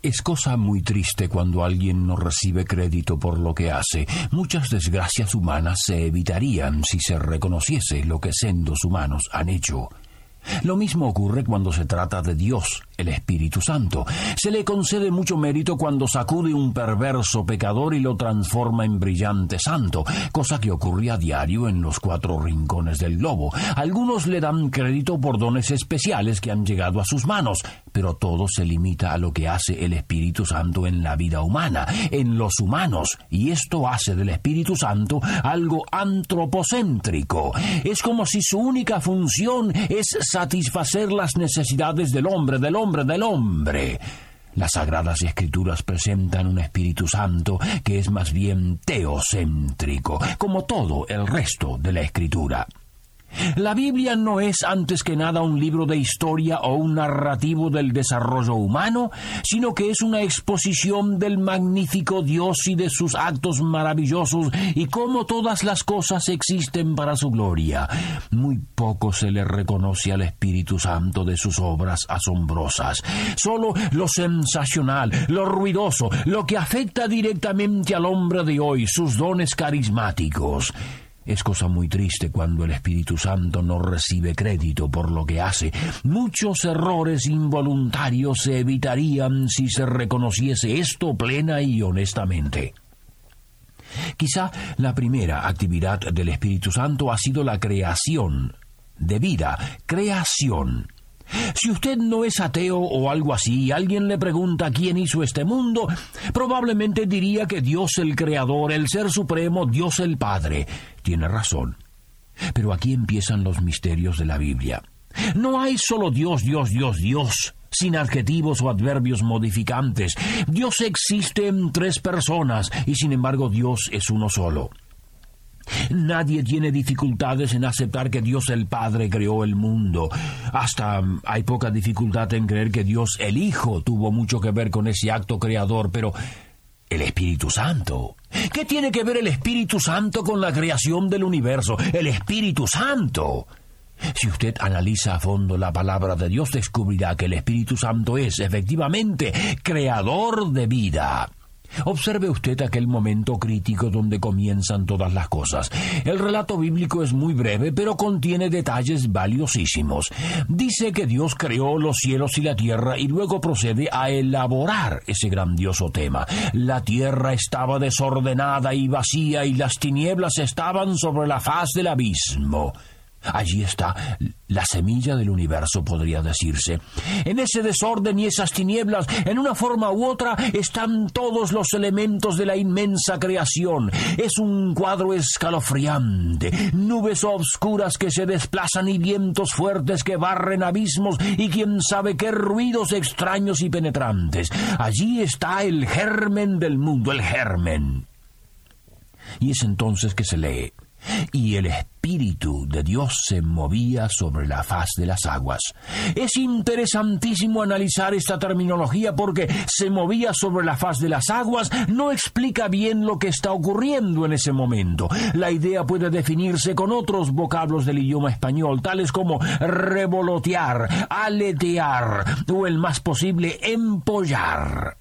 Es cosa muy triste cuando alguien no recibe crédito por lo que hace. Muchas desgracias humanas se evitarían si se reconociese lo que sendos humanos han hecho. Lo mismo ocurre cuando se trata de Dios, el Espíritu Santo. Se le concede mucho mérito cuando sacude un perverso pecador y lo transforma en brillante santo, cosa que ocurre a diario en los cuatro rincones del globo. Algunos le dan crédito por dones especiales que han llegado a sus manos, pero todo se limita a lo que hace el Espíritu Santo en la vida humana, en los humanos, y esto hace del Espíritu Santo algo antropocéntrico. Es como si su única función es satisfacer las necesidades del hombre, del hombre, del hombre. Las Sagradas Escrituras presentan un Espíritu Santo que es más bien teocéntrico, como todo el resto de la Escritura. La Biblia no es antes que nada un libro de historia o un narrativo del desarrollo humano, sino que es una exposición del magnífico Dios y de sus actos maravillosos y cómo todas las cosas existen para su gloria. Muy poco se le reconoce al Espíritu Santo de sus obras asombrosas. Solo lo sensacional, lo ruidoso, lo que afecta directamente al hombre de hoy, sus dones carismáticos. Es cosa muy triste cuando el Espíritu Santo no recibe crédito por lo que hace. Muchos errores involuntarios se evitarían si se reconociese esto plena y honestamente. Quizá la primera actividad del Espíritu Santo ha sido la creación de vida, creación. Si usted no es ateo o algo así y alguien le pregunta quién hizo este mundo, probablemente diría que Dios el Creador, el Ser Supremo, Dios el Padre. Tiene razón. Pero aquí empiezan los misterios de la Biblia. No hay solo Dios, Dios, Dios, Dios, sin adjetivos o adverbios modificantes. Dios existe en tres personas y sin embargo Dios es uno solo. Nadie tiene dificultades en aceptar que Dios el Padre creó el mundo. Hasta mm, hay poca dificultad en creer que Dios el Hijo tuvo mucho que ver con ese acto creador, pero el Espíritu Santo. ¿Qué tiene que ver el Espíritu Santo con la creación del universo? El Espíritu Santo. Si usted analiza a fondo la palabra de Dios, descubrirá que el Espíritu Santo es efectivamente creador de vida. Observe usted aquel momento crítico donde comienzan todas las cosas. El relato bíblico es muy breve, pero contiene detalles valiosísimos. Dice que Dios creó los cielos y la tierra y luego procede a elaborar ese grandioso tema. La tierra estaba desordenada y vacía y las tinieblas estaban sobre la faz del abismo. Allí está la semilla del universo, podría decirse. En ese desorden y esas tinieblas, en una forma u otra, están todos los elementos de la inmensa creación. Es un cuadro escalofriante, nubes obscuras que se desplazan y vientos fuertes que barren abismos y quién sabe qué ruidos extraños y penetrantes. Allí está el germen del mundo, el germen. Y es entonces que se lee y el Espíritu de Dios se movía sobre la faz de las aguas. Es interesantísimo analizar esta terminología porque se movía sobre la faz de las aguas no explica bien lo que está ocurriendo en ese momento. La idea puede definirse con otros vocablos del idioma español, tales como revolotear, aletear o el más posible empollar.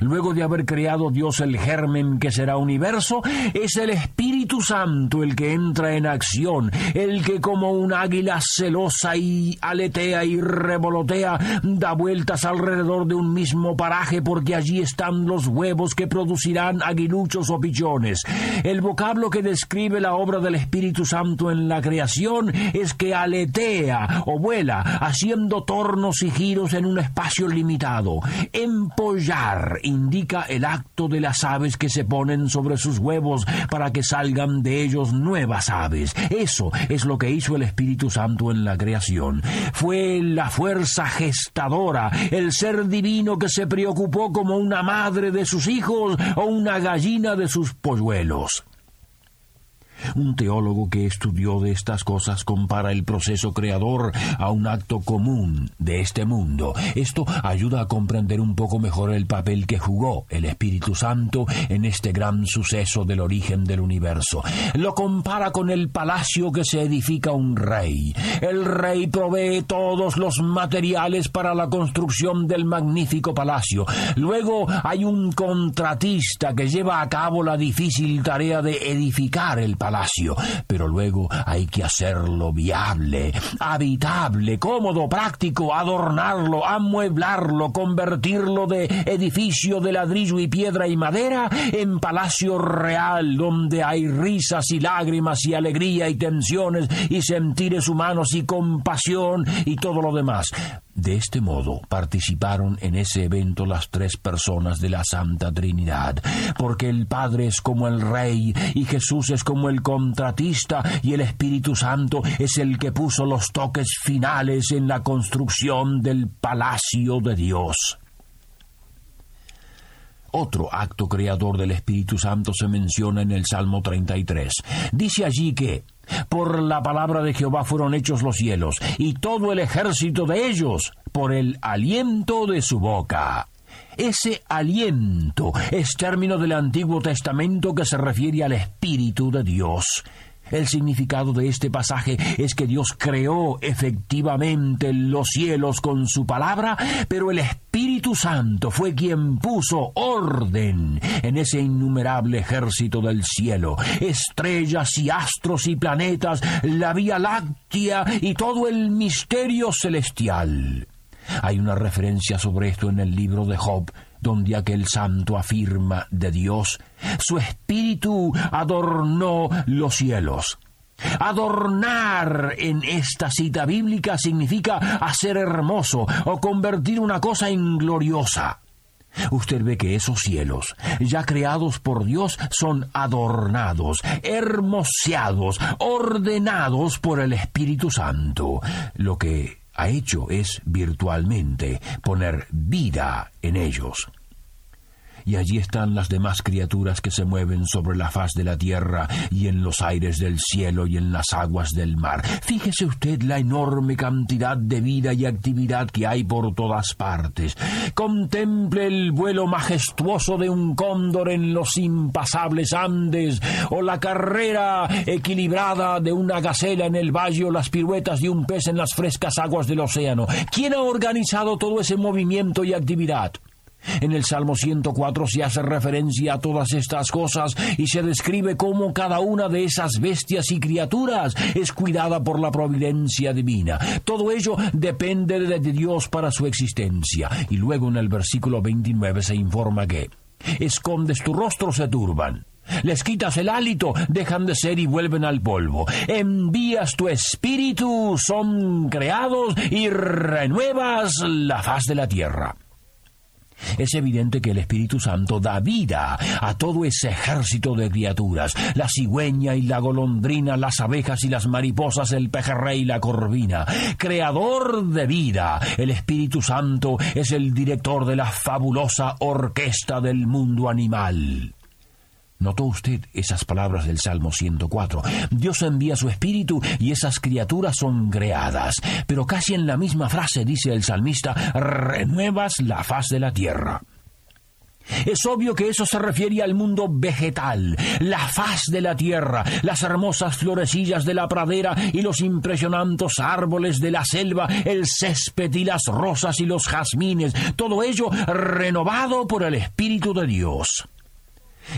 Luego de haber creado Dios el germen que será universo, es el Espíritu Santo el que entra en acción, el que como un águila celosa y aletea y revolotea, da vueltas alrededor de un mismo paraje porque allí están los huevos que producirán aguiluchos o pichones. El vocablo que describe la obra del Espíritu Santo en la creación es que aletea o vuela, haciendo tornos y giros en un espacio limitado. Empollar indica el acto de las aves que se ponen sobre sus huevos para que salgan de ellos nuevas aves. Eso es lo que hizo el Espíritu Santo en la creación. Fue la fuerza gestadora, el ser divino que se preocupó como una madre de sus hijos o una gallina de sus polluelos. Un teólogo que estudió de estas cosas compara el proceso creador a un acto común de este mundo. Esto ayuda a comprender un poco mejor el papel que jugó el Espíritu Santo en este gran suceso del origen del universo. Lo compara con el palacio que se edifica un rey. El rey provee todos los materiales para la construcción del magnífico palacio. Luego hay un contratista que lleva a cabo la difícil tarea de edificar el palacio pero luego hay que hacerlo viable, habitable, cómodo, práctico, adornarlo, amueblarlo, convertirlo de edificio de ladrillo y piedra y madera en palacio real donde hay risas y lágrimas y alegría y tensiones y sentires humanos y compasión y todo lo demás. De este modo participaron en ese evento las tres personas de la Santa Trinidad, porque el Padre es como el Rey, y Jesús es como el contratista, y el Espíritu Santo es el que puso los toques finales en la construcción del palacio de Dios. Otro acto creador del Espíritu Santo se menciona en el Salmo 33. Dice allí que por la palabra de Jehová fueron hechos los cielos, y todo el ejército de ellos por el aliento de su boca. Ese aliento es término del Antiguo Testamento que se refiere al Espíritu de Dios. El significado de este pasaje es que Dios creó efectivamente los cielos con su palabra, pero el Espíritu Santo fue quien puso orden en ese innumerable ejército del cielo. Estrellas y astros y planetas, la Vía Láctea y todo el misterio celestial. Hay una referencia sobre esto en el libro de Job, donde aquel santo afirma de Dios, su espíritu adornó los cielos. Adornar en esta cita bíblica significa hacer hermoso o convertir una cosa en gloriosa. Usted ve que esos cielos, ya creados por Dios, son adornados, hermoseados, ordenados por el Espíritu Santo, lo que ha hecho es virtualmente poner vida en ellos y allí están las demás criaturas que se mueven sobre la faz de la tierra y en los aires del cielo y en las aguas del mar. Fíjese usted la enorme cantidad de vida y actividad que hay por todas partes. Contemple el vuelo majestuoso de un cóndor en los impasables Andes o la carrera equilibrada de una gacela en el valle o las piruetas de un pez en las frescas aguas del océano. ¿Quién ha organizado todo ese movimiento y actividad? En el Salmo 104 se hace referencia a todas estas cosas y se describe cómo cada una de esas bestias y criaturas es cuidada por la providencia divina. Todo ello depende de Dios para su existencia. Y luego en el versículo 29 se informa que escondes tu rostro, se turban. Les quitas el hálito, dejan de ser y vuelven al polvo. Envías tu espíritu, son creados y renuevas la faz de la tierra. Es evidente que el Espíritu Santo da vida a todo ese ejército de criaturas, la cigüeña y la golondrina, las abejas y las mariposas, el pejerrey y la corvina. Creador de vida, el Espíritu Santo es el director de la fabulosa orquesta del mundo animal. ¿Notó usted esas palabras del Salmo 104? Dios envía su espíritu y esas criaturas son creadas. Pero casi en la misma frase dice el salmista, renuevas la faz de la tierra. Es obvio que eso se refiere al mundo vegetal, la faz de la tierra, las hermosas florecillas de la pradera y los impresionantes árboles de la selva, el césped y las rosas y los jazmines, todo ello renovado por el Espíritu de Dios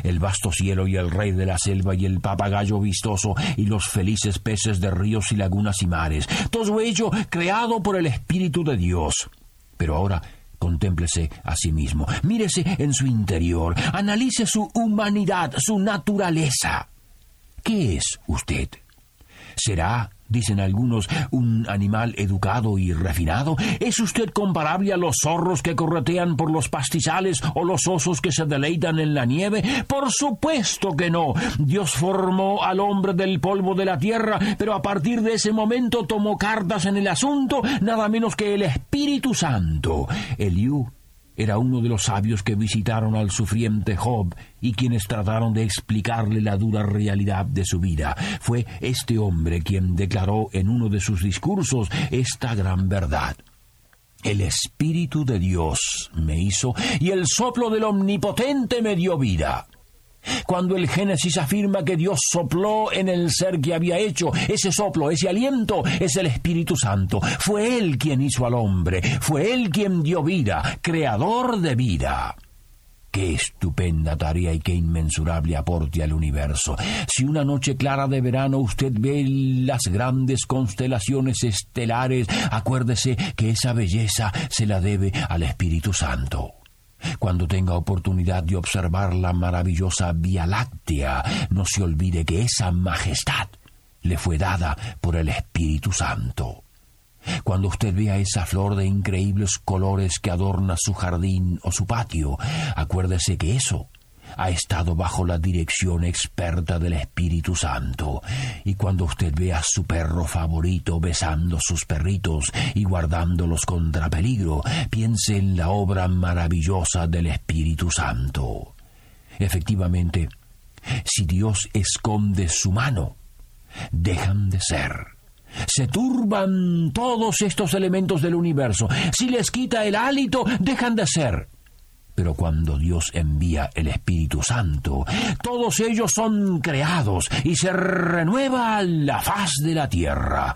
el vasto cielo y el rey de la selva y el papagayo vistoso y los felices peces de ríos y lagunas y mares, todo ello creado por el Espíritu de Dios. Pero ahora contémplese a sí mismo, mírese en su interior, analice su humanidad, su naturaleza. ¿Qué es usted? ¿Será dicen algunos, un animal educado y refinado? ¿Es usted comparable a los zorros que corretean por los pastizales o los osos que se deleitan en la nieve? Por supuesto que no. Dios formó al hombre del polvo de la tierra, pero a partir de ese momento tomó cartas en el asunto, nada menos que el Espíritu Santo. Eliú era uno de los sabios que visitaron al sufriente Job y quienes trataron de explicarle la dura realidad de su vida. Fue este hombre quien declaró en uno de sus discursos esta gran verdad. El Espíritu de Dios me hizo y el soplo del Omnipotente me dio vida. Cuando el Génesis afirma que Dios sopló en el ser que había hecho, ese soplo, ese aliento, es el Espíritu Santo. Fue Él quien hizo al hombre, fue Él quien dio vida, creador de vida. Qué estupenda tarea y qué inmensurable aporte al universo. Si una noche clara de verano usted ve las grandes constelaciones estelares, acuérdese que esa belleza se la debe al Espíritu Santo. Cuando tenga oportunidad de observar la maravillosa Vía Láctea, no se olvide que esa majestad le fue dada por el Espíritu Santo. Cuando usted vea esa flor de increíbles colores que adorna su jardín o su patio, acuérdese que eso ha estado bajo la dirección experta del Espíritu Santo. Y cuando usted ve a su perro favorito besando sus perritos y guardándolos contra peligro, piense en la obra maravillosa del Espíritu Santo. Efectivamente, si Dios esconde su mano, dejan de ser. Se turban todos estos elementos del universo. Si les quita el hálito, dejan de ser. Pero cuando Dios envía el Espíritu Santo, todos ellos son creados y se renueva la faz de la tierra,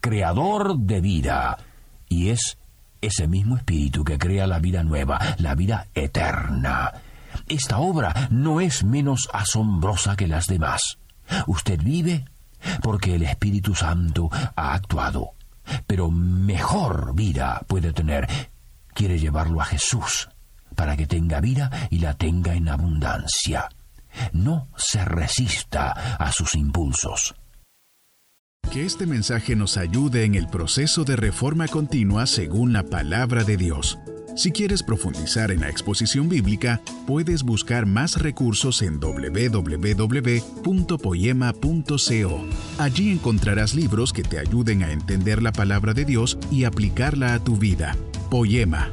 creador de vida. Y es ese mismo Espíritu que crea la vida nueva, la vida eterna. Esta obra no es menos asombrosa que las demás. Usted vive porque el Espíritu Santo ha actuado. Pero mejor vida puede tener. Quiere llevarlo a Jesús para que tenga vida y la tenga en abundancia. No se resista a sus impulsos. Que este mensaje nos ayude en el proceso de reforma continua según la palabra de Dios. Si quieres profundizar en la exposición bíblica, puedes buscar más recursos en www.poema.co. Allí encontrarás libros que te ayuden a entender la palabra de Dios y aplicarla a tu vida. Poema,